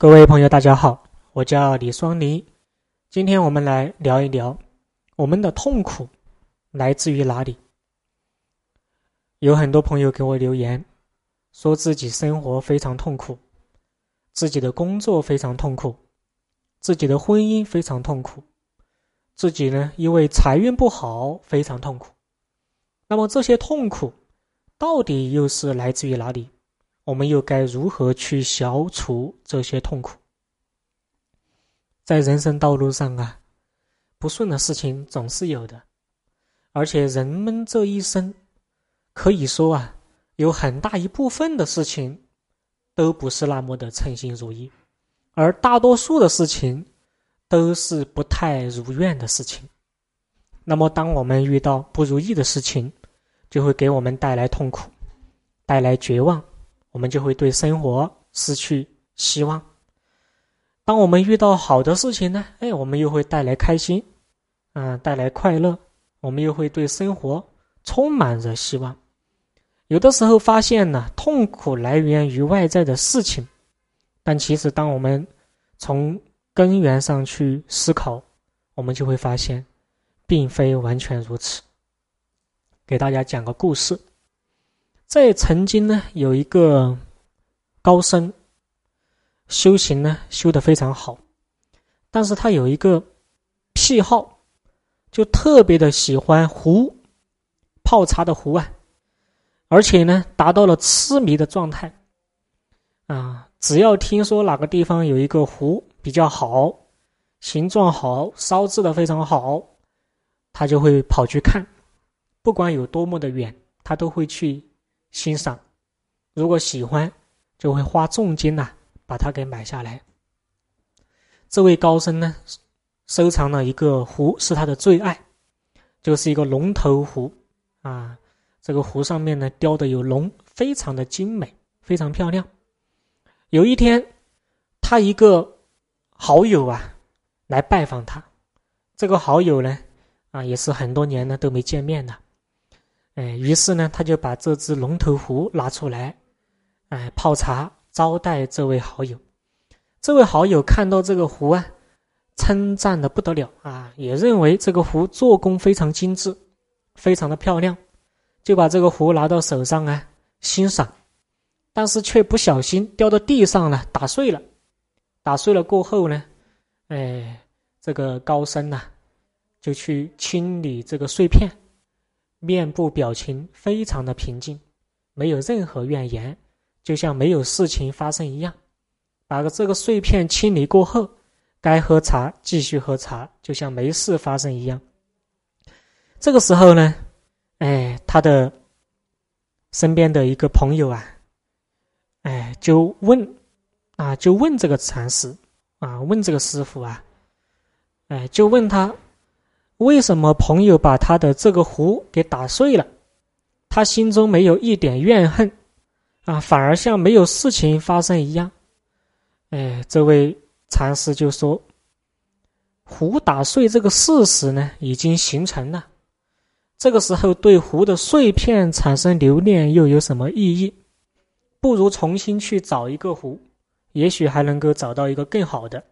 各位朋友，大家好，我叫李双林。今天我们来聊一聊我们的痛苦来自于哪里。有很多朋友给我留言，说自己生活非常痛苦，自己的工作非常痛苦，自己的婚姻非常痛苦，自己呢因为财运不好非常痛苦。那么这些痛苦到底又是来自于哪里？我们又该如何去消除这些痛苦？在人生道路上啊，不顺的事情总是有的，而且人们这一生可以说啊，有很大一部分的事情都不是那么的称心如意，而大多数的事情都是不太如愿的事情。那么，当我们遇到不如意的事情，就会给我们带来痛苦，带来绝望。我们就会对生活失去希望。当我们遇到好的事情呢？哎，我们又会带来开心，啊，带来快乐。我们又会对生活充满着希望。有的时候发现呢，痛苦来源于外在的事情，但其实当我们从根源上去思考，我们就会发现，并非完全如此。给大家讲个故事。在曾经呢，有一个高僧修行呢，修得非常好，但是他有一个癖好，就特别的喜欢壶泡茶的壶啊，而且呢，达到了痴迷的状态啊。只要听说哪个地方有一个壶比较好，形状好，烧制的非常好，他就会跑去看，不管有多么的远，他都会去。欣赏，如果喜欢，就会花重金呐把它给买下来。这位高僧呢，收藏了一个壶，是他的最爱，就是一个龙头壶啊。这个壶上面呢雕的有龙，非常的精美，非常漂亮。有一天，他一个好友啊来拜访他，这个好友呢啊也是很多年呢都没见面了。哎，于是呢，他就把这只龙头壶拿出来，哎，泡茶招待这位好友。这位好友看到这个壶啊，称赞的不得了啊，也认为这个壶做工非常精致，非常的漂亮，就把这个壶拿到手上啊欣赏，但是却不小心掉到地上了，打碎了。打碎了过后呢，哎，这个高僧呐，就去清理这个碎片。面部表情非常的平静，没有任何怨言，就像没有事情发生一样。把这个碎片清理过后，该喝茶继续喝茶，就像没事发生一样。这个时候呢，哎，他的身边的一个朋友啊，哎，就问啊，就问这个禅师啊，问这个师傅啊，哎，就问他。为什么朋友把他的这个壶给打碎了？他心中没有一点怨恨，啊，反而像没有事情发生一样。哎，这位禅师就说：“壶打碎这个事实呢，已经形成了。这个时候对壶的碎片产生留恋又有什么意义？不如重新去找一个壶，也许还能够找到一个更好的。”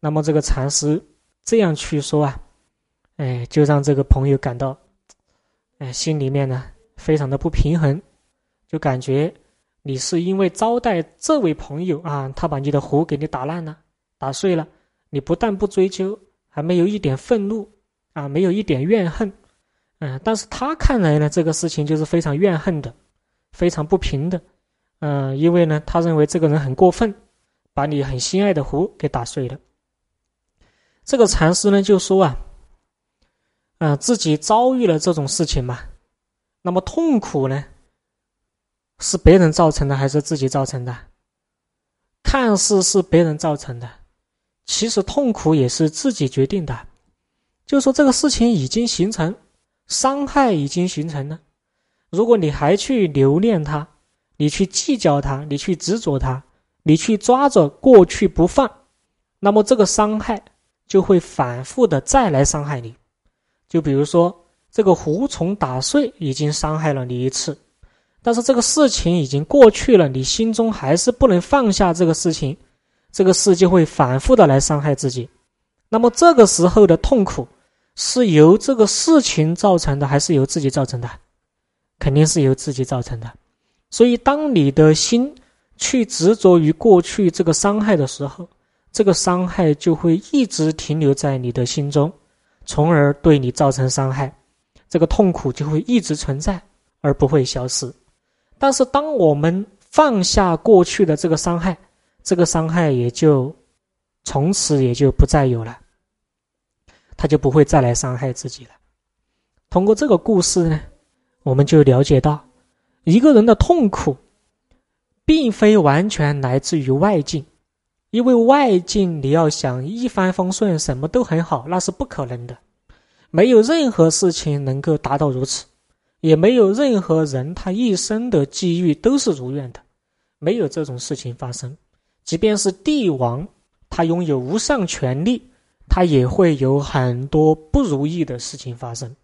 那么这个禅师这样去说啊。哎，就让这个朋友感到，哎，心里面呢非常的不平衡，就感觉你是因为招待这位朋友啊，他把你的壶给你打烂了、打碎了，你不但不追究，还没有一点愤怒啊，没有一点怨恨，嗯，但是他看来呢，这个事情就是非常怨恨的，非常不平的，嗯，因为呢，他认为这个人很过分，把你很心爱的壶给打碎了。这个禅师呢就说啊。嗯，自己遭遇了这种事情嘛，那么痛苦呢，是别人造成的还是自己造成的？看似是别人造成的，其实痛苦也是自己决定的。就说这个事情已经形成，伤害已经形成了，如果你还去留恋它，你去计较它，你去执着它，你去抓着过去不放，那么这个伤害就会反复的再来伤害你。就比如说，这个壶虫打碎已经伤害了你一次，但是这个事情已经过去了，你心中还是不能放下这个事情，这个事就会反复的来伤害自己。那么这个时候的痛苦是由这个事情造成的，还是由自己造成的？肯定是由自己造成的。所以，当你的心去执着于过去这个伤害的时候，这个伤害就会一直停留在你的心中，从而对你造成伤害。这个痛苦就会一直存在，而不会消失。但是，当我们放下过去的这个伤害，这个伤害也就从此也就不再有了，他就不会再来伤害自己了。通过这个故事呢，我们就了解到，一个人的痛苦，并非完全来自于外境，因为外境你要想一帆风顺，什么都很好，那是不可能的。没有任何事情能够达到如此，也没有任何人他一生的机遇都是如愿的，没有这种事情发生。即便是帝王，他拥有无上权力，他也会有很多不如意的事情发生。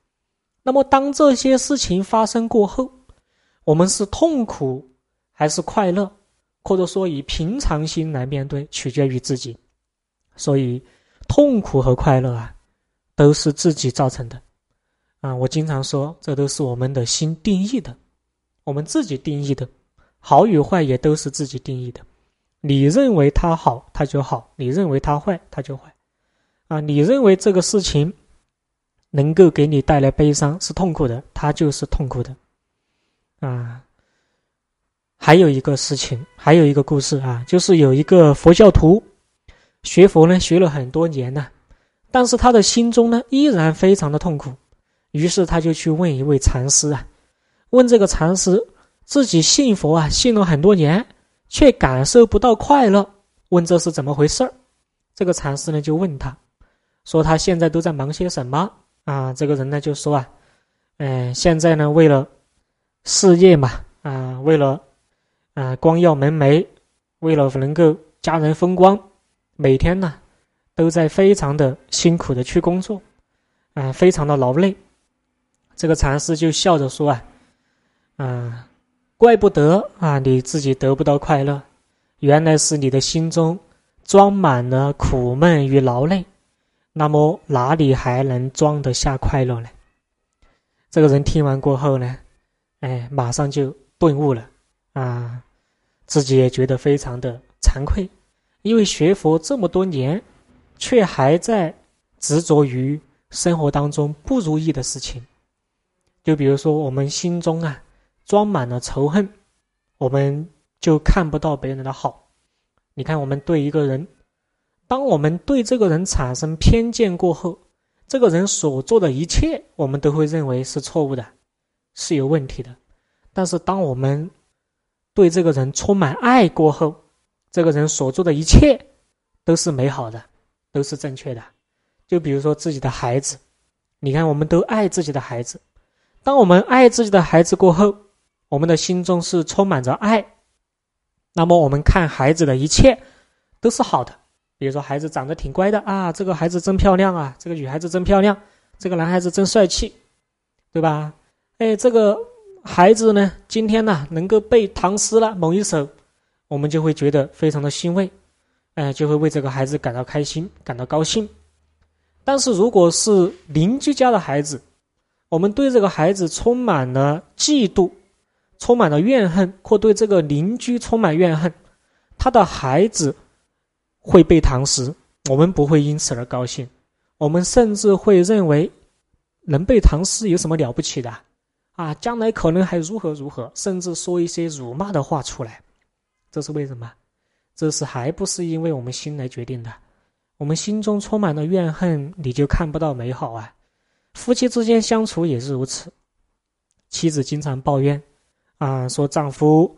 那么，当这些事情发生过后，我们是痛苦还是快乐，或者说以平常心来面对，取决于自己。所以，痛苦和快乐啊。都是自己造成的，啊！我经常说，这都是我们的心定义的，我们自己定义的，好与坏也都是自己定义的。你认为它好，它就好；你认为它坏，它就坏。啊！你认为这个事情能够给你带来悲伤，是痛苦的，它就是痛苦的。啊！还有一个事情，还有一个故事啊，就是有一个佛教徒学佛呢，学了很多年呢。但是他的心中呢，依然非常的痛苦，于是他就去问一位禅师啊，问这个禅师自己信佛啊，信了很多年，却感受不到快乐，问这是怎么回事儿？这个禅师呢就问他，说他现在都在忙些什么啊？这个人呢就说啊，嗯，现在呢为了事业嘛，啊，为了啊光耀门楣，为了能够家人风光，每天呢。都在非常的辛苦的去工作，啊，非常的劳累。这个禅师就笑着说：“啊，啊，怪不得啊，你自己得不到快乐，原来是你的心中装满了苦闷与劳累。那么哪里还能装得下快乐呢？”这个人听完过后呢，哎，马上就顿悟了，啊，自己也觉得非常的惭愧，因为学佛这么多年。却还在执着于生活当中不如意的事情，就比如说我们心中啊装满了仇恨，我们就看不到别人的好。你看，我们对一个人，当我们对这个人产生偏见过后，这个人所做的一切，我们都会认为是错误的，是有问题的。但是，当我们对这个人充满爱过后，这个人所做的一切都是美好的。都是正确的，就比如说自己的孩子，你看，我们都爱自己的孩子。当我们爱自己的孩子过后，我们的心中是充满着爱，那么我们看孩子的一切都是好的。比如说，孩子长得挺乖的啊，这个孩子真漂亮啊，这个女孩子真漂亮，这个男孩子真帅气，对吧？哎，这个孩子呢，今天呢能够背唐诗了某一首，我们就会觉得非常的欣慰。哎，就会为这个孩子感到开心，感到高兴。但是，如果是邻居家的孩子，我们对这个孩子充满了嫉妒，充满了怨恨，或对这个邻居充满怨恨，他的孩子会背唐诗，我们不会因此而高兴。我们甚至会认为，能背唐诗有什么了不起的？啊将来可能还如何如何，甚至说一些辱骂的话出来。这是为什么？这是还不是因为我们心来决定的？我们心中充满了怨恨，你就看不到美好啊！夫妻之间相处也是如此。妻子经常抱怨，啊，说丈夫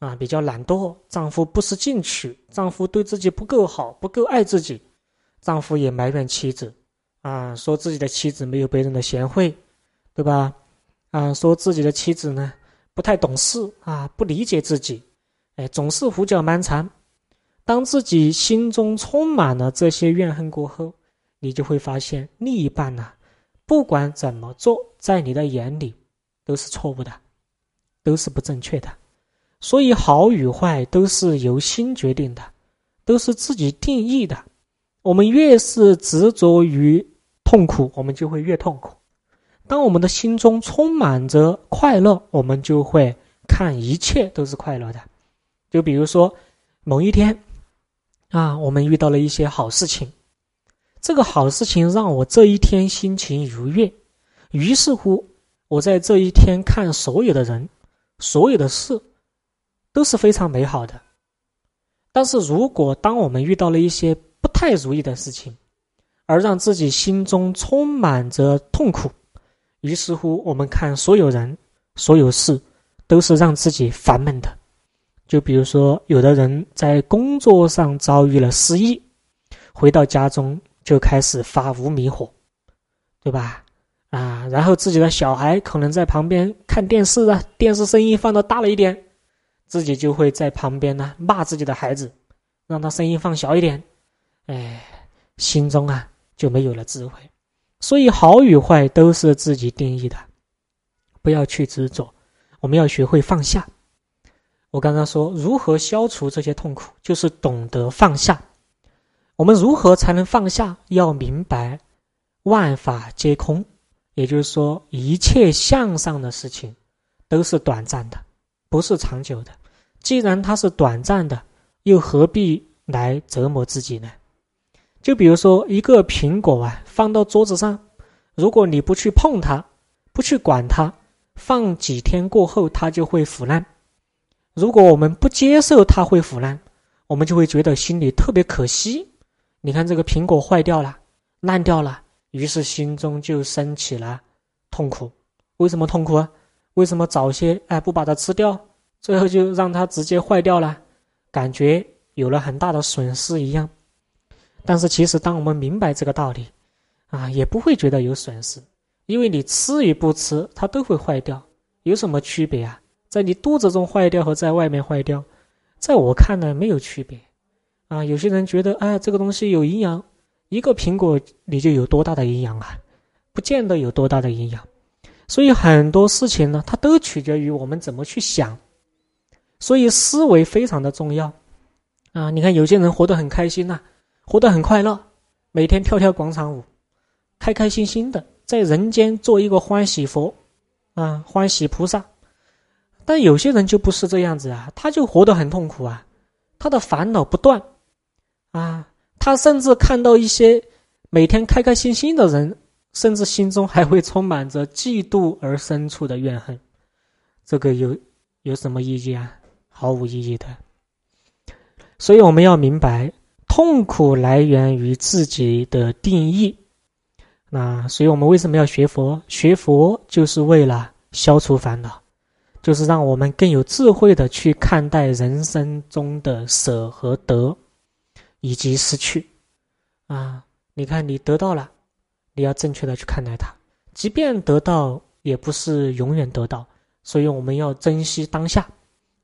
啊比较懒惰，丈夫不思进取，丈夫对自己不够好，不够爱自己。丈夫也埋怨妻子，啊，说自己的妻子没有别人的贤惠，对吧？啊，说自己的妻子呢不太懂事啊，不理解自己，哎，总是胡搅蛮缠。当自己心中充满了这些怨恨过后，你就会发现另一半呢，不管怎么做，在你的眼里都是错误的，都是不正确的。所以好与坏都是由心决定的，都是自己定义的。我们越是执着于痛苦，我们就会越痛苦。当我们的心中充满着快乐，我们就会看一切都是快乐的。就比如说某一天，啊，我们遇到了一些好事情，这个好事情让我这一天心情愉悦，于是乎，我在这一天看所有的人、所有的事，都是非常美好的。但是如果当我们遇到了一些不太如意的事情，而让自己心中充满着痛苦，于是乎，我们看所有人、所有事，都是让自己烦闷的。就比如说，有的人在工作上遭遇了失意，回到家中就开始发无名火，对吧？啊，然后自己的小孩可能在旁边看电视啊，电视声音放的大了一点，自己就会在旁边呢骂自己的孩子，让他声音放小一点，哎，心中啊就没有了智慧。所以好与坏都是自己定义的，不要去执着，我们要学会放下。我刚刚说如何消除这些痛苦，就是懂得放下。我们如何才能放下？要明白万法皆空，也就是说一切向上的事情都是短暂的，不是长久的。既然它是短暂的，又何必来折磨自己呢？就比如说一个苹果啊，放到桌子上，如果你不去碰它，不去管它，放几天过后，它就会腐烂。如果我们不接受它会腐烂，我们就会觉得心里特别可惜。你看这个苹果坏掉了，烂掉了，于是心中就升起了痛苦。为什么痛苦啊？为什么早些哎不把它吃掉，最后就让它直接坏掉了，感觉有了很大的损失一样。但是其实当我们明白这个道理，啊，也不会觉得有损失，因为你吃与不吃，它都会坏掉，有什么区别啊？在你肚子中坏掉和在外面坏掉，在我看来没有区别，啊，有些人觉得，哎，这个东西有营养，一个苹果你就有多大的营养啊？不见得有多大的营养，所以很多事情呢，它都取决于我们怎么去想，所以思维非常的重要，啊，你看有些人活得很开心呐，活得很快乐，每天跳跳广场舞，开开心心的在人间做一个欢喜佛，啊，欢喜菩萨。但有些人就不是这样子啊，他就活得很痛苦啊，他的烦恼不断，啊，他甚至看到一些每天开开心心的人，甚至心中还会充满着嫉妒而生出的怨恨，这个有有什么意义啊？毫无意义的。所以我们要明白，痛苦来源于自己的定义。那所以我们为什么要学佛？学佛就是为了消除烦恼。就是让我们更有智慧的去看待人生中的舍和得，以及失去。啊，你看，你得到了，你要正确的去看待它。即便得到，也不是永远得到，所以我们要珍惜当下，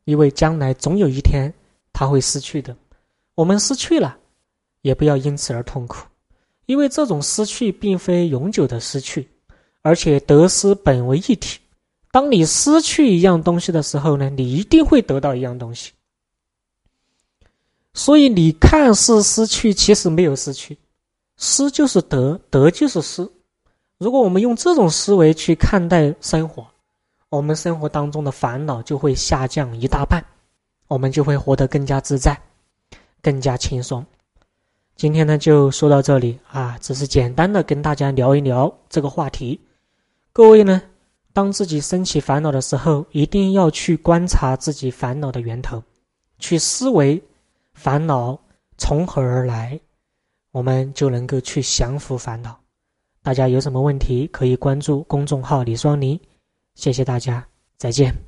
因为将来总有一天它会失去的。我们失去了，也不要因此而痛苦，因为这种失去并非永久的失去，而且得失本为一体。当你失去一样东西的时候呢，你一定会得到一样东西。所以你看似失去，其实没有失去，失就是得，得就是失。如果我们用这种思维去看待生活，我们生活当中的烦恼就会下降一大半，我们就会活得更加自在，更加轻松。今天呢，就说到这里啊，只是简单的跟大家聊一聊这个话题。各位呢？当自己升起烦恼的时候，一定要去观察自己烦恼的源头，去思维烦恼从何而来，我们就能够去降服烦恼。大家有什么问题可以关注公众号李双林，谢谢大家，再见。